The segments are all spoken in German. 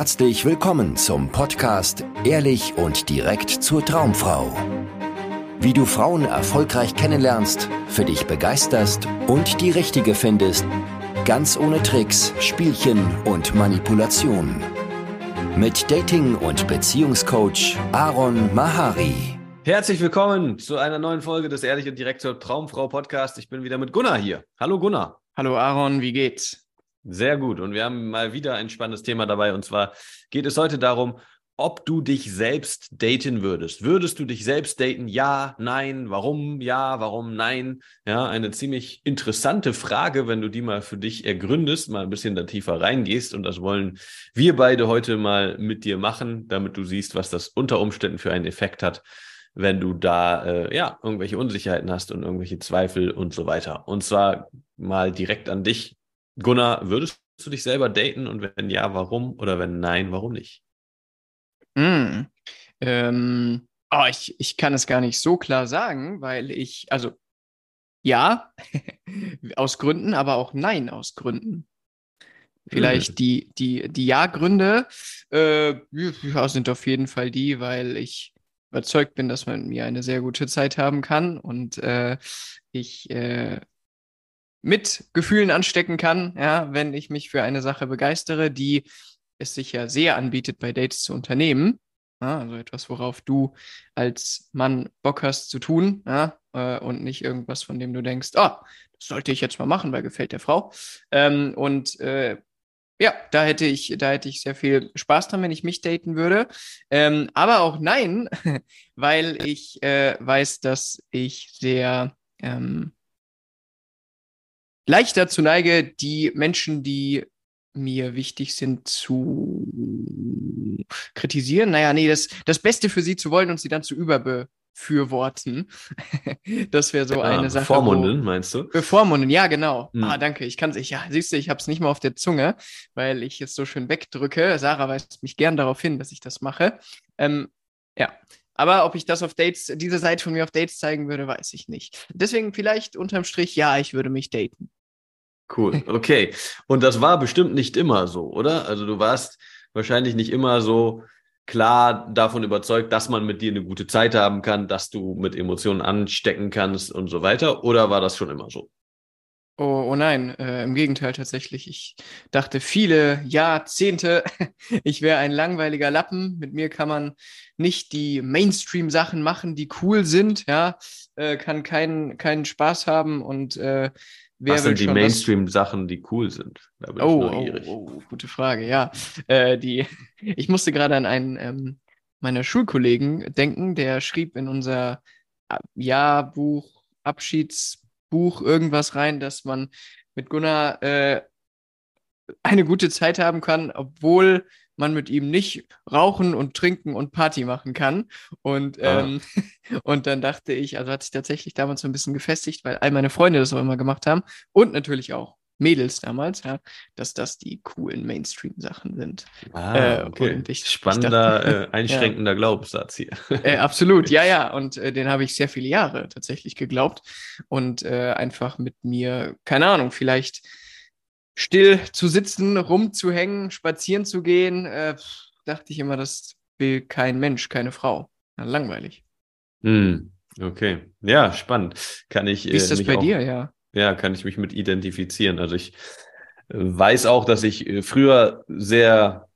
Herzlich willkommen zum Podcast Ehrlich und direkt zur Traumfrau. Wie du Frauen erfolgreich kennenlernst, für dich begeisterst und die richtige findest, ganz ohne Tricks, Spielchen und Manipulation. Mit Dating- und Beziehungscoach Aaron Mahari. Herzlich willkommen zu einer neuen Folge des Ehrlich und direkt zur Traumfrau Podcast. Ich bin wieder mit Gunnar hier. Hallo Gunnar. Hallo Aaron, wie geht's? Sehr gut. Und wir haben mal wieder ein spannendes Thema dabei. Und zwar geht es heute darum, ob du dich selbst daten würdest. Würdest du dich selbst daten? Ja, nein, warum? Ja, warum? Nein. Ja, eine ziemlich interessante Frage, wenn du die mal für dich ergründest, mal ein bisschen da tiefer reingehst. Und das wollen wir beide heute mal mit dir machen, damit du siehst, was das unter Umständen für einen Effekt hat, wenn du da äh, ja irgendwelche Unsicherheiten hast und irgendwelche Zweifel und so weiter. Und zwar mal direkt an dich. Gunnar, würdest du dich selber daten und wenn ja, warum? Oder wenn nein, warum nicht? Mm, ähm, oh, ich, ich kann es gar nicht so klar sagen, weil ich, also ja, aus Gründen, aber auch nein aus Gründen. Vielleicht mhm. die, die, die Ja-Gründe äh, sind auf jeden Fall die, weil ich überzeugt bin, dass man mir eine sehr gute Zeit haben kann und äh, ich äh, mit Gefühlen anstecken kann, ja, wenn ich mich für eine Sache begeistere, die es sich ja sehr anbietet, bei Dates zu unternehmen. Ja, also etwas, worauf du als Mann Bock hast zu tun, ja, äh, und nicht irgendwas, von dem du denkst, oh, das sollte ich jetzt mal machen, weil gefällt der Frau. Ähm, und äh, ja, da hätte ich, da hätte ich sehr viel Spaß dran, wenn ich mich daten würde. Ähm, aber auch nein, weil ich äh, weiß, dass ich sehr ähm, leicht dazu neige, die Menschen, die mir wichtig sind, zu kritisieren. Naja, nee, das, das Beste für sie zu wollen und sie dann zu überbefürworten. das wäre so ja, eine Sache. Bevormunden, wo, meinst du? Bevormunden, ja, genau. Hm. Ah, danke. Ich kann es, ja, siehst du, ich habe es nicht mal auf der Zunge, weil ich es so schön wegdrücke. Sarah weist mich gern darauf hin, dass ich das mache. Ähm, ja, aber ob ich das auf Dates, diese Seite von mir auf Dates zeigen würde, weiß ich nicht. Deswegen vielleicht unterm Strich, ja, ich würde mich daten. Cool, okay. Und das war bestimmt nicht immer so, oder? Also du warst wahrscheinlich nicht immer so klar davon überzeugt, dass man mit dir eine gute Zeit haben kann, dass du mit Emotionen anstecken kannst und so weiter. Oder war das schon immer so? Oh, oh nein, äh, im Gegenteil tatsächlich. Ich dachte viele Jahrzehnte, ich wäre ein langweiliger Lappen. Mit mir kann man nicht die Mainstream-Sachen machen, die cool sind, ja, äh, kann keinen keinen Spaß haben und äh, was sind die Mainstream-Sachen, die cool sind? Da bin oh. Oh, oh, gute Frage, ja. Äh, die, ich musste gerade an einen ähm, meiner Schulkollegen denken, der schrieb in unser äh, Jahrbuch, Abschiedsbuch irgendwas rein, dass man mit Gunnar äh, eine gute Zeit haben kann, obwohl man mit ihm nicht rauchen und trinken und Party machen kann. Und, ah. ähm, und dann dachte ich, also hat sich tatsächlich damals so ein bisschen gefestigt, weil all meine Freunde das auch immer gemacht haben und natürlich auch Mädels damals, ja, dass das die coolen Mainstream-Sachen sind. Ah, äh, okay. Ich, Spannender, ich dachte, äh, einschränkender ja. Glaubenssatz hier. Äh, absolut, ja, ja. Und äh, den habe ich sehr viele Jahre tatsächlich geglaubt und äh, einfach mit mir, keine Ahnung, vielleicht still zu sitzen, rumzuhängen, spazieren zu gehen, äh, dachte ich immer, das will kein Mensch, keine Frau. Ja, langweilig. Hm, okay. Ja, spannend. Kann ich. Wie ist äh, das bei auch, dir, ja? Ja, kann ich mich mit identifizieren. Also ich äh, weiß auch, dass ich äh, früher sehr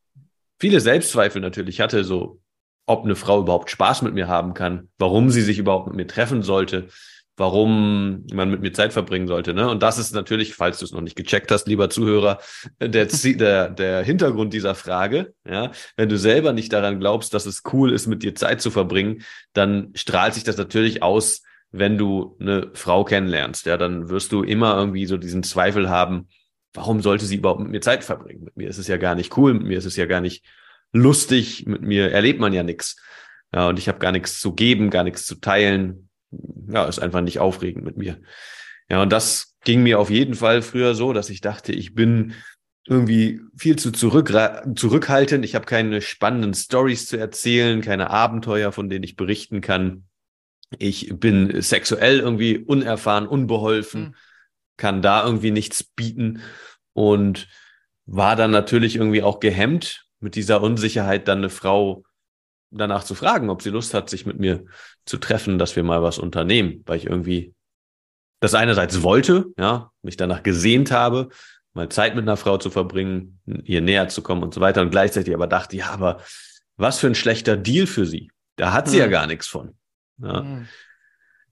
viele Selbstzweifel natürlich hatte, so ob eine Frau überhaupt Spaß mit mir haben kann, warum sie sich überhaupt mit mir treffen sollte, warum man mit mir Zeit verbringen sollte. Ne? Und das ist natürlich, falls du es noch nicht gecheckt hast, lieber Zuhörer, der, der, der Hintergrund dieser Frage. Ja? Wenn du selber nicht daran glaubst, dass es cool ist, mit dir Zeit zu verbringen, dann strahlt sich das natürlich aus, wenn du eine Frau kennenlernst. Ja, dann wirst du immer irgendwie so diesen Zweifel haben, warum sollte sie überhaupt mit mir Zeit verbringen? Mit mir ist es ja gar nicht cool, mit mir ist es ja gar nicht lustig, mit mir erlebt man ja nichts. Ja, und ich habe gar nichts zu geben, gar nichts zu teilen ja, ist einfach nicht aufregend mit mir. Ja, und das ging mir auf jeden Fall früher so, dass ich dachte, ich bin irgendwie viel zu zurück, zurückhaltend. Ich habe keine spannenden Stories zu erzählen, keine Abenteuer, von denen ich berichten kann. Ich bin sexuell irgendwie unerfahren, unbeholfen, mhm. kann da irgendwie nichts bieten und war dann natürlich irgendwie auch gehemmt, mit dieser Unsicherheit dann eine Frau danach zu fragen, ob sie Lust hat, sich mit mir zu treffen, dass wir mal was unternehmen, weil ich irgendwie das einerseits wollte, ja, mich danach gesehnt habe, mal Zeit mit einer Frau zu verbringen, ihr näher zu kommen und so weiter und gleichzeitig aber dachte, ja, aber was für ein schlechter Deal für sie. Da hat sie hm. ja gar nichts von. Ja. Hm.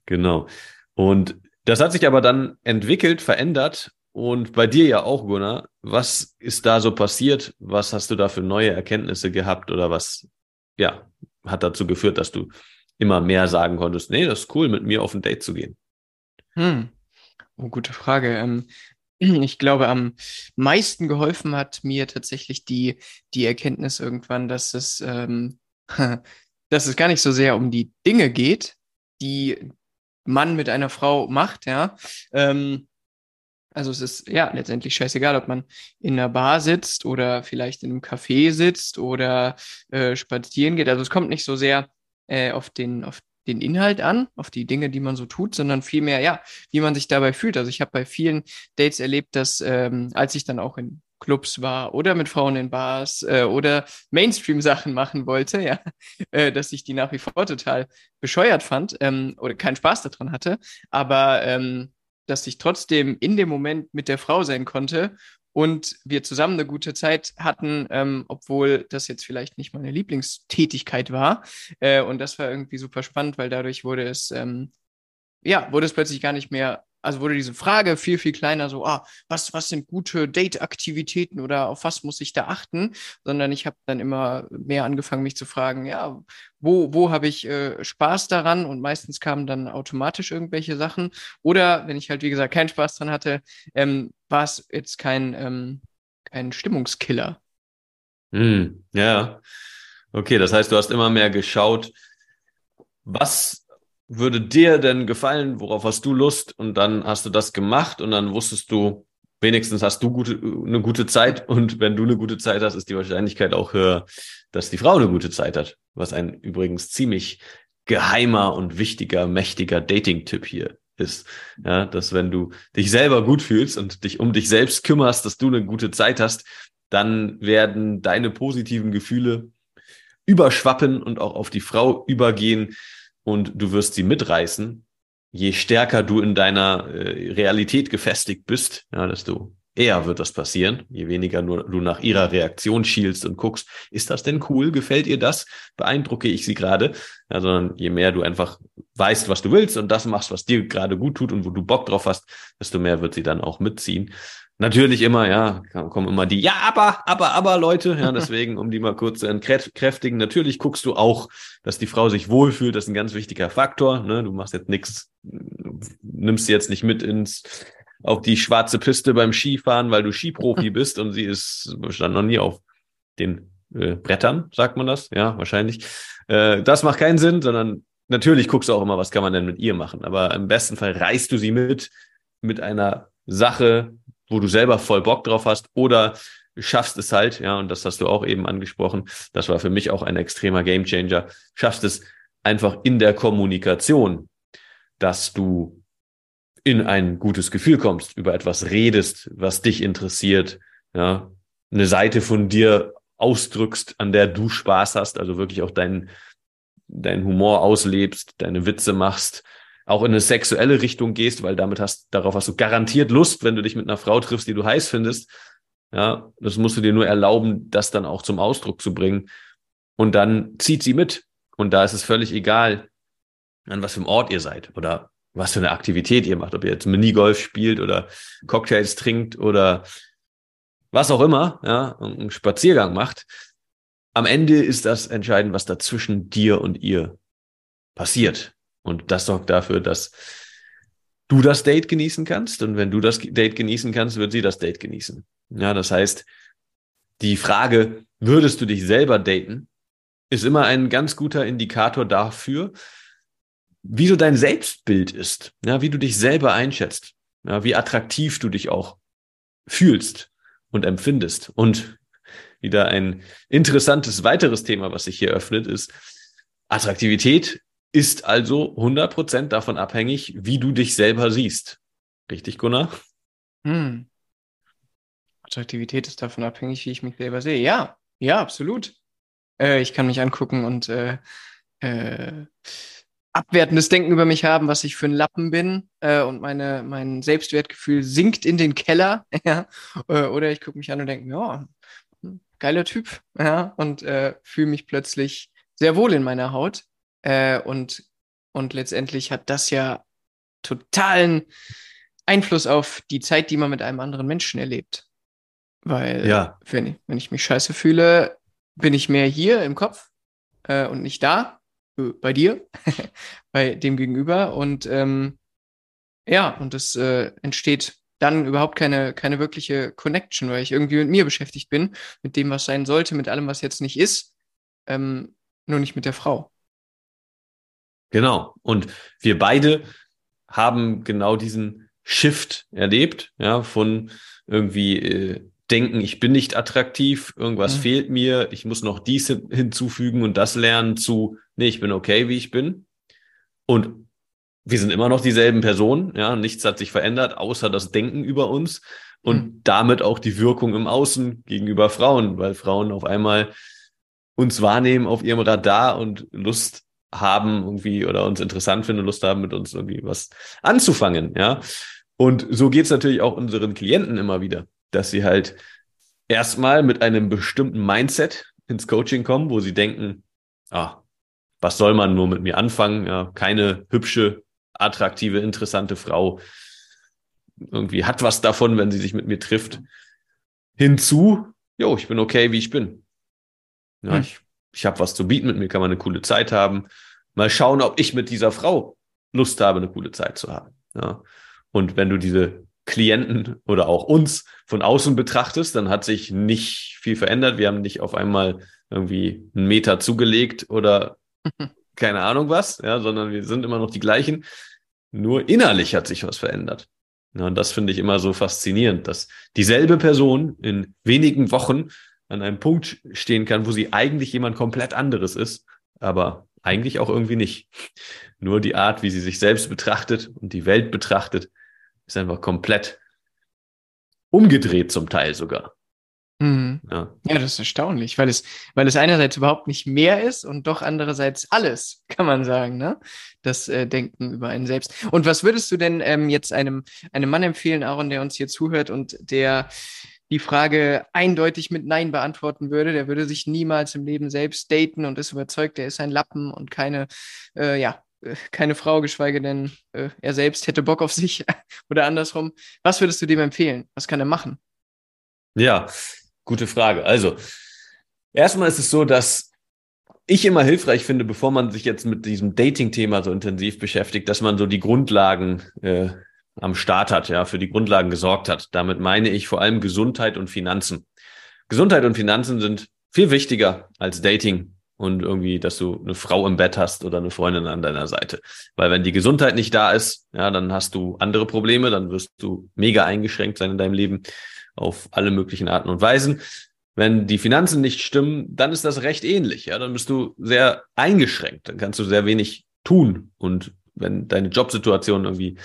Genau. Und das hat sich aber dann entwickelt, verändert und bei dir ja auch, Gunnar. Was ist da so passiert? Was hast du da für neue Erkenntnisse gehabt oder was, ja, hat dazu geführt, dass du immer mehr sagen konntest, nee, das ist cool, mit mir auf ein Date zu gehen? Hm. Oh, gute Frage. Ähm, ich glaube, am meisten geholfen hat mir tatsächlich die, die Erkenntnis irgendwann, dass es, ähm, dass es gar nicht so sehr um die Dinge geht, die Mann mit einer Frau macht, ja. Ähm, also es ist ja letztendlich scheißegal, ob man in einer Bar sitzt oder vielleicht in einem Café sitzt oder äh, spazieren geht. Also es kommt nicht so sehr äh, auf den, auf den Inhalt an, auf die Dinge, die man so tut, sondern vielmehr, ja, wie man sich dabei fühlt. Also ich habe bei vielen Dates erlebt, dass ähm, als ich dann auch in Clubs war oder mit Frauen in Bars äh, oder Mainstream-Sachen machen wollte, ja, äh, dass ich die nach wie vor total bescheuert fand ähm, oder keinen Spaß daran hatte, aber ähm, dass ich trotzdem in dem Moment mit der Frau sein konnte und wir zusammen eine gute Zeit hatten, ähm, obwohl das jetzt vielleicht nicht meine Lieblingstätigkeit war. Äh, und das war irgendwie super spannend, weil dadurch wurde es, ähm, ja, wurde es plötzlich gar nicht mehr also wurde diese Frage viel, viel kleiner, so, ah, was, was sind gute Date-Aktivitäten oder auf was muss ich da achten? Sondern ich habe dann immer mehr angefangen, mich zu fragen, ja, wo, wo habe ich äh, Spaß daran? Und meistens kamen dann automatisch irgendwelche Sachen. Oder wenn ich halt, wie gesagt, keinen Spaß dran hatte, ähm, war es jetzt kein, ähm, kein Stimmungskiller. Hm, ja. Okay, das heißt, du hast immer mehr geschaut, was würde dir denn gefallen? Worauf hast du Lust? Und dann hast du das gemacht und dann wusstest du, wenigstens hast du gute, eine gute Zeit. Und wenn du eine gute Zeit hast, ist die Wahrscheinlichkeit auch höher, dass die Frau eine gute Zeit hat. Was ein übrigens ziemlich geheimer und wichtiger, mächtiger Dating-Tipp hier ist. Ja, dass wenn du dich selber gut fühlst und dich um dich selbst kümmerst, dass du eine gute Zeit hast, dann werden deine positiven Gefühle überschwappen und auch auf die Frau übergehen und du wirst sie mitreißen, je stärker du in deiner äh, Realität gefestigt bist, ja, desto eher wird das passieren, je weniger nur du nach ihrer Reaktion schielst und guckst, ist das denn cool? Gefällt ihr das? Beeindrucke ich sie gerade? Ja, sondern je mehr du einfach weißt, was du willst und das machst, was dir gerade gut tut und wo du Bock drauf hast, desto mehr wird sie dann auch mitziehen. Natürlich immer, ja, kommen immer die, ja, aber, aber, aber Leute, ja, deswegen, um die mal kurz zu entkräftigen, natürlich guckst du auch, dass die Frau sich wohlfühlt, das ist ein ganz wichtiger Faktor, ne, du machst jetzt nichts, nimmst sie jetzt nicht mit ins, auf die schwarze Piste beim Skifahren, weil du Skiprofi bist und sie ist, stand noch nie auf den äh, Brettern, sagt man das, ja, wahrscheinlich. Äh, das macht keinen Sinn, sondern natürlich guckst du auch immer, was kann man denn mit ihr machen, aber im besten Fall reißt du sie mit, mit einer Sache, wo du selber voll Bock drauf hast oder schaffst es halt, ja, und das hast du auch eben angesprochen. Das war für mich auch ein extremer Gamechanger. Schaffst es einfach in der Kommunikation, dass du in ein gutes Gefühl kommst, über etwas redest, was dich interessiert, ja, eine Seite von dir ausdrückst, an der du Spaß hast, also wirklich auch deinen, deinen Humor auslebst, deine Witze machst, auch in eine sexuelle Richtung gehst, weil damit hast, darauf hast du garantiert Lust, wenn du dich mit einer Frau triffst, die du heiß findest. Ja, das musst du dir nur erlauben, das dann auch zum Ausdruck zu bringen. Und dann zieht sie mit. Und da ist es völlig egal, an was für einem Ort ihr seid oder was für eine Aktivität ihr macht, ob ihr jetzt Minigolf spielt oder Cocktails trinkt oder was auch immer, ja, einen Spaziergang macht. Am Ende ist das entscheidend, was da zwischen dir und ihr passiert. Und das sorgt dafür, dass du das Date genießen kannst. Und wenn du das Date genießen kannst, wird sie das Date genießen. Ja, das heißt, die Frage, würdest du dich selber daten, ist immer ein ganz guter Indikator dafür, wie so dein Selbstbild ist, ja, wie du dich selber einschätzt, ja, wie attraktiv du dich auch fühlst und empfindest. Und wieder ein interessantes weiteres Thema, was sich hier öffnet, ist Attraktivität ist also 100% davon abhängig, wie du dich selber siehst. Richtig, Gunnar? Hm. Attraktivität ist davon abhängig, wie ich mich selber sehe. Ja, Ja, absolut. Äh, ich kann mich angucken und äh, äh, abwertendes Denken über mich haben, was ich für ein Lappen bin äh, und meine, mein Selbstwertgefühl sinkt in den Keller. ja? Äh, oder ich gucke mich an und denke, ja, geiler Typ. Ja? Und äh, fühle mich plötzlich sehr wohl in meiner Haut. Äh, und, und letztendlich hat das ja totalen Einfluss auf die Zeit, die man mit einem anderen Menschen erlebt. Weil, ja. wenn, ich, wenn ich mich scheiße fühle, bin ich mehr hier im Kopf äh, und nicht da, äh, bei dir, bei dem Gegenüber. Und ähm, ja, und es äh, entsteht dann überhaupt keine, keine wirkliche Connection, weil ich irgendwie mit mir beschäftigt bin, mit dem, was sein sollte, mit allem, was jetzt nicht ist, ähm, nur nicht mit der Frau. Genau. Und wir beide haben genau diesen Shift erlebt, ja, von irgendwie äh, denken, ich bin nicht attraktiv, irgendwas mhm. fehlt mir, ich muss noch dies hinzufügen und das lernen zu, nee, ich bin okay, wie ich bin. Und wir sind immer noch dieselben Personen, ja, nichts hat sich verändert, außer das Denken über uns und mhm. damit auch die Wirkung im Außen gegenüber Frauen, weil Frauen auf einmal uns wahrnehmen auf ihrem Radar und Lust haben irgendwie oder uns interessant finden und Lust haben, mit uns irgendwie was anzufangen, ja. Und so geht's natürlich auch unseren Klienten immer wieder, dass sie halt erstmal mit einem bestimmten Mindset ins Coaching kommen, wo sie denken, ah, was soll man nur mit mir anfangen? Ja, keine hübsche, attraktive, interessante Frau irgendwie hat was davon, wenn sie sich mit mir trifft. Hinzu, jo, ich bin okay, wie ich bin. Ja, hm. ich ich habe was zu bieten, mit mir kann man eine coole Zeit haben. Mal schauen, ob ich mit dieser Frau Lust habe, eine coole Zeit zu haben. Ja. Und wenn du diese Klienten oder auch uns von außen betrachtest, dann hat sich nicht viel verändert. Wir haben nicht auf einmal irgendwie einen Meter zugelegt oder keine Ahnung was, ja, sondern wir sind immer noch die gleichen. Nur innerlich hat sich was verändert. Ja, und das finde ich immer so faszinierend, dass dieselbe Person in wenigen Wochen an einem Punkt stehen kann, wo sie eigentlich jemand komplett anderes ist, aber eigentlich auch irgendwie nicht. Nur die Art, wie sie sich selbst betrachtet und die Welt betrachtet, ist einfach komplett umgedreht zum Teil sogar. Mhm. Ja. ja, das ist erstaunlich, weil es, weil es einerseits überhaupt nicht mehr ist und doch andererseits alles, kann man sagen, ne? Das äh, Denken über einen selbst. Und was würdest du denn ähm, jetzt einem, einem Mann empfehlen, Aaron, der uns hier zuhört und der die Frage eindeutig mit Nein beantworten würde. Der würde sich niemals im Leben selbst daten und ist überzeugt, er ist ein Lappen und keine, äh, ja, äh, keine Frau, geschweige denn äh, er selbst hätte Bock auf sich oder andersrum. Was würdest du dem empfehlen? Was kann er machen? Ja, gute Frage. Also, erstmal ist es so, dass ich immer hilfreich finde, bevor man sich jetzt mit diesem Dating-Thema so intensiv beschäftigt, dass man so die Grundlagen äh, am Start hat, ja, für die Grundlagen gesorgt hat. Damit meine ich vor allem Gesundheit und Finanzen. Gesundheit und Finanzen sind viel wichtiger als Dating und irgendwie, dass du eine Frau im Bett hast oder eine Freundin an deiner Seite. Weil wenn die Gesundheit nicht da ist, ja, dann hast du andere Probleme, dann wirst du mega eingeschränkt sein in deinem Leben auf alle möglichen Arten und Weisen. Wenn die Finanzen nicht stimmen, dann ist das recht ähnlich. Ja, dann bist du sehr eingeschränkt. Dann kannst du sehr wenig tun. Und wenn deine Jobsituation irgendwie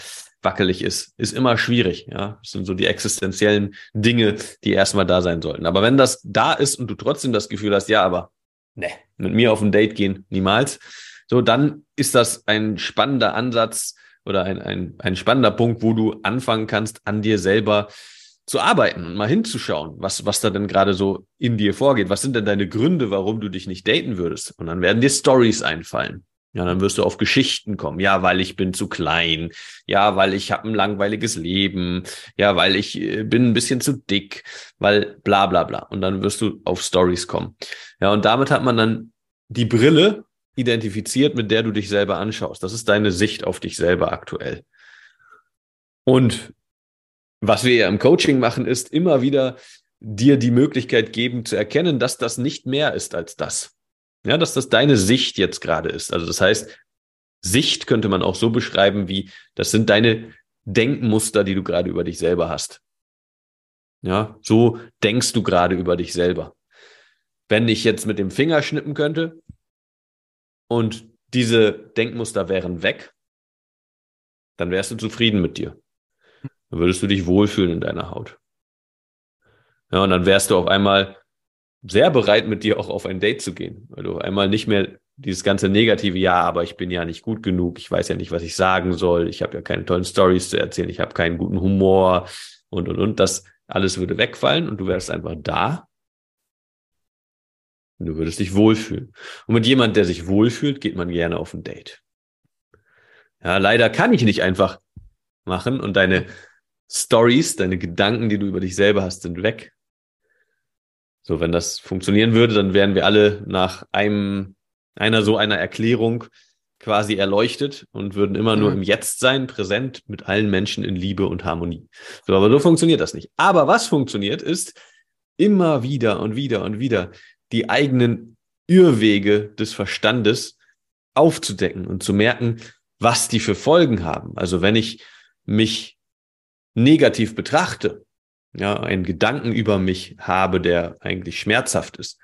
wackelig ist, ist immer schwierig. Ja, das sind so die existenziellen Dinge, die erstmal da sein sollten. Aber wenn das da ist und du trotzdem das Gefühl hast, ja, aber ne, mit mir auf ein Date gehen, niemals. So, dann ist das ein spannender Ansatz oder ein, ein, ein spannender Punkt, wo du anfangen kannst, an dir selber zu arbeiten und mal hinzuschauen, was, was da denn gerade so in dir vorgeht. Was sind denn deine Gründe, warum du dich nicht daten würdest? Und dann werden dir Stories einfallen. Ja, dann wirst du auf Geschichten kommen. Ja, weil ich bin zu klein. Ja, weil ich habe ein langweiliges Leben. Ja, weil ich äh, bin ein bisschen zu dick. Weil bla bla bla. Und dann wirst du auf Stories kommen. Ja, und damit hat man dann die Brille identifiziert, mit der du dich selber anschaust. Das ist deine Sicht auf dich selber aktuell. Und was wir ja im Coaching machen, ist immer wieder dir die Möglichkeit geben zu erkennen, dass das nicht mehr ist als das. Ja, dass das deine Sicht jetzt gerade ist. Also das heißt, Sicht könnte man auch so beschreiben wie, das sind deine Denkmuster, die du gerade über dich selber hast. Ja, so denkst du gerade über dich selber. Wenn ich jetzt mit dem Finger schnippen könnte und diese Denkmuster wären weg, dann wärst du zufrieden mit dir. Dann würdest du dich wohlfühlen in deiner Haut. Ja, und dann wärst du auf einmal sehr bereit, mit dir auch auf ein Date zu gehen, weil du einmal nicht mehr dieses ganze negative, ja, aber ich bin ja nicht gut genug, ich weiß ja nicht, was ich sagen soll, ich habe ja keine tollen Stories zu erzählen, ich habe keinen guten Humor und und und das alles würde wegfallen und du wärst einfach da. Und du würdest dich wohlfühlen. Und mit jemand, der sich wohlfühlt, geht man gerne auf ein Date. Ja, leider kann ich nicht einfach machen und deine Stories, deine Gedanken, die du über dich selber hast, sind weg. So, wenn das funktionieren würde, dann wären wir alle nach einem, einer so einer Erklärung quasi erleuchtet und würden immer mhm. nur im Jetzt sein, präsent mit allen Menschen in Liebe und Harmonie. So, aber so funktioniert das nicht. Aber was funktioniert, ist immer wieder und wieder und wieder die eigenen Irrwege des Verstandes aufzudecken und zu merken, was die für Folgen haben. Also wenn ich mich negativ betrachte, ja, einen Gedanken über mich habe, der eigentlich schmerzhaft ist,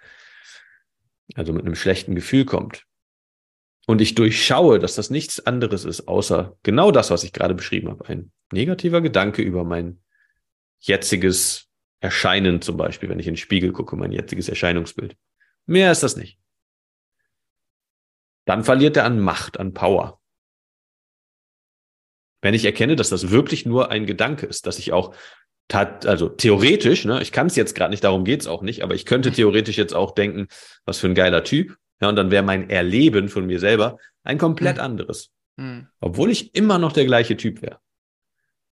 also mit einem schlechten Gefühl kommt, und ich durchschaue, dass das nichts anderes ist, außer genau das, was ich gerade beschrieben habe, ein negativer Gedanke über mein jetziges Erscheinen zum Beispiel, wenn ich in den Spiegel gucke, mein jetziges Erscheinungsbild. Mehr ist das nicht. Dann verliert er an Macht, an Power. Wenn ich erkenne, dass das wirklich nur ein Gedanke ist, dass ich auch tat, also theoretisch, ne, ich kann es jetzt gerade nicht, darum geht's auch nicht, aber ich könnte theoretisch jetzt auch denken, was für ein geiler Typ. Ja, und dann wäre mein Erleben von mir selber ein komplett mhm. anderes. Mhm. Obwohl ich immer noch der gleiche Typ wäre.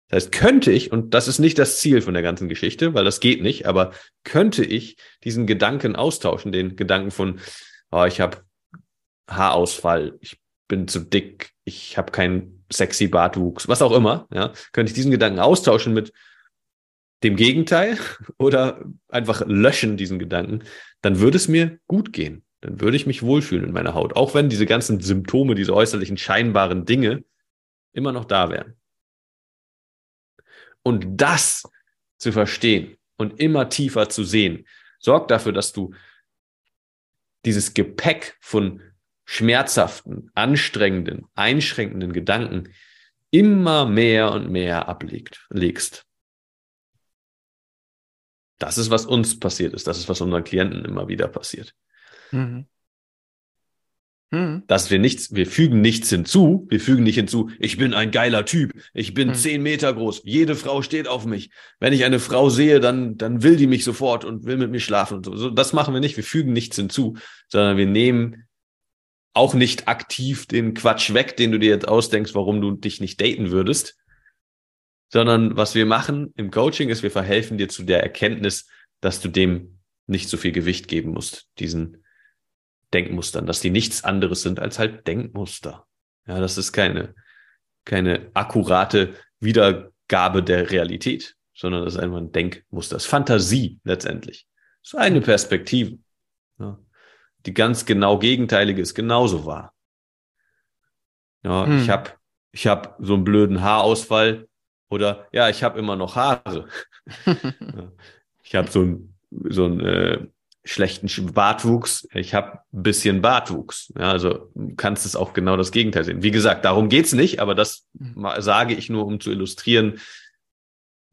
Das heißt, könnte ich, und das ist nicht das Ziel von der ganzen Geschichte, weil das geht nicht, aber könnte ich diesen Gedanken austauschen, den Gedanken von, oh, ich habe Haarausfall, ich bin zu dick, ich habe keinen sexy Bartwuchs, was auch immer, ja, könnte ich diesen Gedanken austauschen mit dem Gegenteil oder einfach löschen diesen Gedanken, dann würde es mir gut gehen. Dann würde ich mich wohlfühlen in meiner Haut, auch wenn diese ganzen Symptome, diese äußerlichen scheinbaren Dinge immer noch da wären. Und das zu verstehen und immer tiefer zu sehen, sorgt dafür, dass du dieses Gepäck von schmerzhaften, anstrengenden, einschränkenden Gedanken immer mehr und mehr ablegst. Das ist, was uns passiert ist. Das ist, was unseren Klienten immer wieder passiert. Mhm. Mhm. Dass wir nichts, wir fügen nichts hinzu, wir fügen nicht hinzu, ich bin ein geiler Typ, ich bin mhm. zehn Meter groß, jede Frau steht auf mich. Wenn ich eine Frau sehe, dann, dann will die mich sofort und will mit mir schlafen und so. so. Das machen wir nicht, wir fügen nichts hinzu, sondern wir nehmen auch nicht aktiv den Quatsch weg, den du dir jetzt ausdenkst, warum du dich nicht daten würdest, sondern was wir machen im Coaching ist, wir verhelfen dir zu der Erkenntnis, dass du dem nicht so viel Gewicht geben musst, diesen Denkmustern, dass die nichts anderes sind als halt Denkmuster. Ja, das ist keine, keine akkurate Wiedergabe der Realität, sondern das ist einfach ein Denkmuster. Das ist Fantasie letztendlich. Das ist eine Perspektive. Ja die ganz genau gegenteilige ist genauso wahr. Ja, hm. ich habe ich hab so einen blöden Haarausfall oder ja, ich habe immer noch Haare. ich habe so einen so einen äh, schlechten Bartwuchs, ich habe ein bisschen Bartwuchs. Ja, also kannst es auch genau das Gegenteil sehen. Wie gesagt, darum geht's nicht, aber das hm. sage ich nur, um zu illustrieren,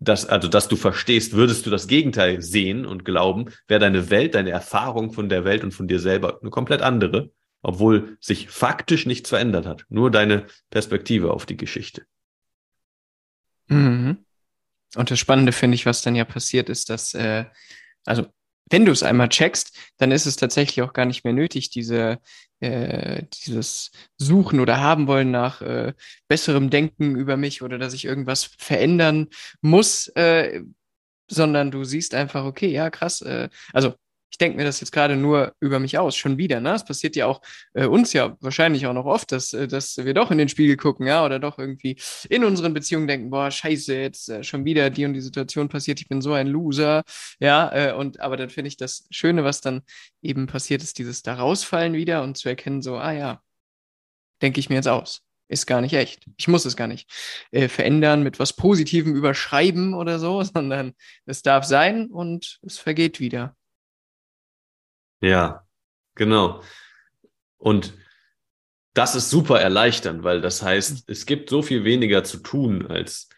dass, also, dass du verstehst, würdest du das Gegenteil sehen und glauben, wäre deine Welt, deine Erfahrung von der Welt und von dir selber eine komplett andere, obwohl sich faktisch nichts verändert hat. Nur deine Perspektive auf die Geschichte. Mhm. Und das Spannende finde ich, was dann ja passiert ist, dass, äh, also wenn du es einmal checkst, dann ist es tatsächlich auch gar nicht mehr nötig, diese, äh, dieses Suchen oder haben wollen nach äh, besserem Denken über mich oder dass ich irgendwas verändern muss, äh, sondern du siehst einfach, okay, ja, krass, äh, also ich denke mir das jetzt gerade nur über mich aus, schon wieder. Ne? Es passiert ja auch äh, uns ja wahrscheinlich auch noch oft, dass, äh, dass wir doch in den Spiegel gucken, ja, oder doch irgendwie in unseren Beziehungen denken, boah, scheiße, jetzt äh, schon wieder die und die Situation passiert, ich bin so ein Loser, ja, äh, und aber dann finde ich das Schöne, was dann eben passiert ist, dieses da rausfallen wieder und zu erkennen, so, ah ja, denke ich mir jetzt aus ist gar nicht echt. Ich muss es gar nicht äh, verändern, mit was Positivem überschreiben oder so, sondern es darf sein und es vergeht wieder. Ja, genau. Und das ist super erleichternd, weil das heißt, es gibt so viel weniger zu tun, als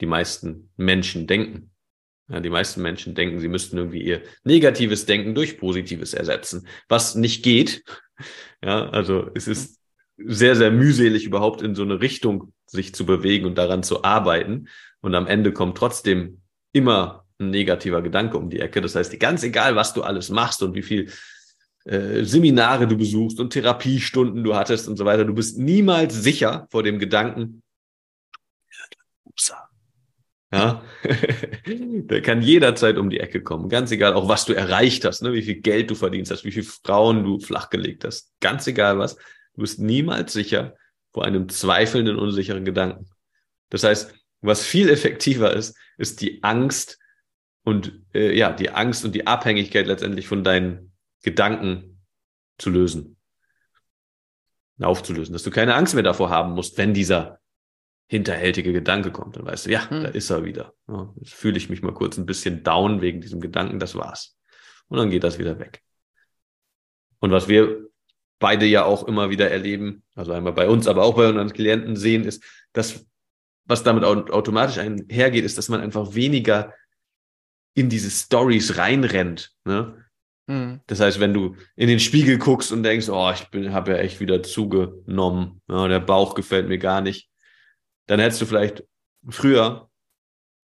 die meisten Menschen denken. Ja, die meisten Menschen denken, sie müssten irgendwie ihr negatives Denken durch positives ersetzen, was nicht geht. Ja, also es ist sehr, sehr mühselig überhaupt in so eine Richtung sich zu bewegen und daran zu arbeiten. Und am Ende kommt trotzdem immer ein negativer Gedanke um die Ecke. Das heißt, ganz egal, was du alles machst und wie viel äh, Seminare du besuchst und Therapiestunden du hattest und so weiter, du bist niemals sicher vor dem Gedanken, ja, der kann jederzeit um die Ecke kommen. Ganz egal, auch was du erreicht hast, ne? wie viel Geld du verdienst hast, wie viele Frauen du flachgelegt hast. Ganz egal was. Du bist niemals sicher vor einem zweifelnden, unsicheren Gedanken. Das heißt, was viel effektiver ist, ist die Angst und äh, ja, die Angst und die Abhängigkeit letztendlich von deinen Gedanken zu lösen. Aufzulösen, dass du keine Angst mehr davor haben musst, wenn dieser hinterhältige Gedanke kommt. Dann weißt du, ja, hm. da ist er wieder. Ja, jetzt fühle ich mich mal kurz ein bisschen down wegen diesem Gedanken, das war's. Und dann geht das wieder weg. Und was wir beide ja auch immer wieder erleben, also einmal bei uns, aber auch bei unseren Klienten sehen, ist, dass was damit automatisch einhergeht, ist, dass man einfach weniger in diese Stories reinrennt. Ne? Mhm. Das heißt, wenn du in den Spiegel guckst und denkst, oh, ich bin, habe ja echt wieder zugenommen, ja, der Bauch gefällt mir gar nicht, dann hättest du vielleicht früher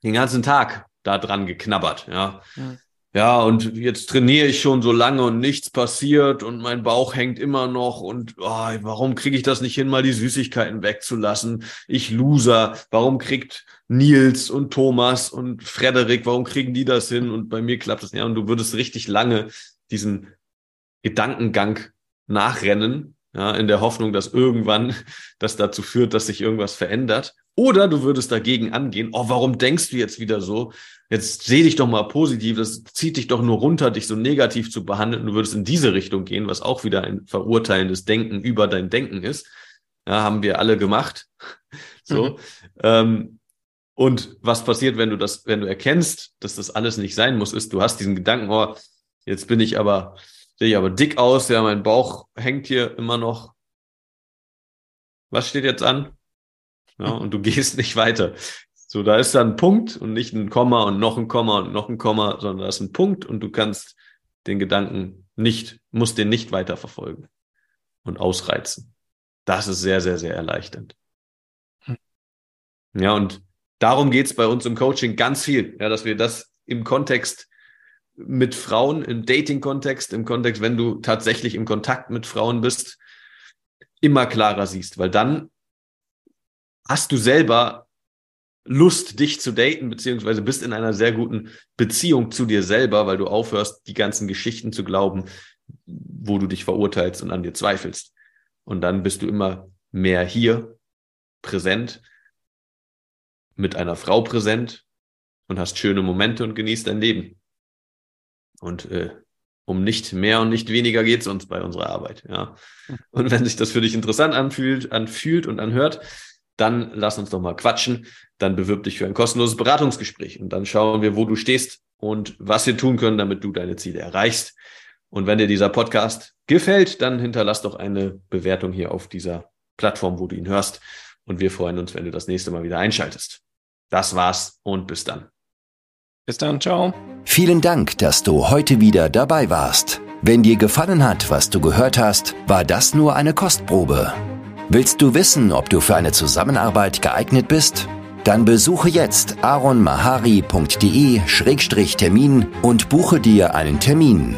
den ganzen Tag da dran geknabbert, ja. Mhm. Ja, und jetzt trainiere ich schon so lange und nichts passiert und mein Bauch hängt immer noch und oh, warum kriege ich das nicht hin, mal die Süßigkeiten wegzulassen? Ich Loser, warum kriegt Nils und Thomas und Frederik, warum kriegen die das hin und bei mir klappt das nicht? Und du würdest richtig lange diesen Gedankengang nachrennen ja, in der Hoffnung, dass irgendwann das dazu führt, dass sich irgendwas verändert. Oder du würdest dagegen angehen, oh, warum denkst du jetzt wieder so? Jetzt seh dich doch mal positiv, das zieht dich doch nur runter, dich so negativ zu behandeln. Du würdest in diese Richtung gehen, was auch wieder ein verurteilendes Denken über dein Denken ist. Ja, haben wir alle gemacht. So. Mhm. Ähm, und was passiert, wenn du das, wenn du erkennst, dass das alles nicht sein muss, ist, du hast diesen Gedanken, oh, jetzt bin ich aber Sehe ich aber dick aus, ja, mein Bauch hängt hier immer noch. Was steht jetzt an? Ja, und du gehst nicht weiter. So, da ist dann ein Punkt und nicht ein Komma und noch ein Komma und noch ein Komma, sondern da ist ein Punkt und du kannst den Gedanken nicht, musst den nicht weiter verfolgen und ausreizen. Das ist sehr, sehr, sehr erleichternd. Hm. Ja, und darum geht's bei uns im Coaching ganz viel, ja, dass wir das im Kontext mit Frauen im Dating-Kontext, im Kontext, wenn du tatsächlich im Kontakt mit Frauen bist, immer klarer siehst, weil dann hast du selber Lust, dich zu daten, beziehungsweise bist in einer sehr guten Beziehung zu dir selber, weil du aufhörst, die ganzen Geschichten zu glauben, wo du dich verurteilst und an dir zweifelst. Und dann bist du immer mehr hier, präsent, mit einer Frau präsent und hast schöne Momente und genießt dein Leben. Und äh, um nicht mehr und nicht weniger geht es uns bei unserer Arbeit. Ja. Und wenn sich das für dich interessant anfühlt, anfühlt und anhört, dann lass uns doch mal quatschen. Dann bewirb dich für ein kostenloses Beratungsgespräch und dann schauen wir, wo du stehst und was wir tun können, damit du deine Ziele erreichst. Und wenn dir dieser Podcast gefällt, dann hinterlass doch eine Bewertung hier auf dieser Plattform, wo du ihn hörst. Und wir freuen uns, wenn du das nächste Mal wieder einschaltest. Das war's und bis dann. Bis dann, ciao. Vielen Dank, dass du heute wieder dabei warst. Wenn dir gefallen hat, was du gehört hast, war das nur eine Kostprobe. Willst du wissen, ob du für eine Zusammenarbeit geeignet bist? Dann besuche jetzt aronmahari.de-termin und buche dir einen Termin.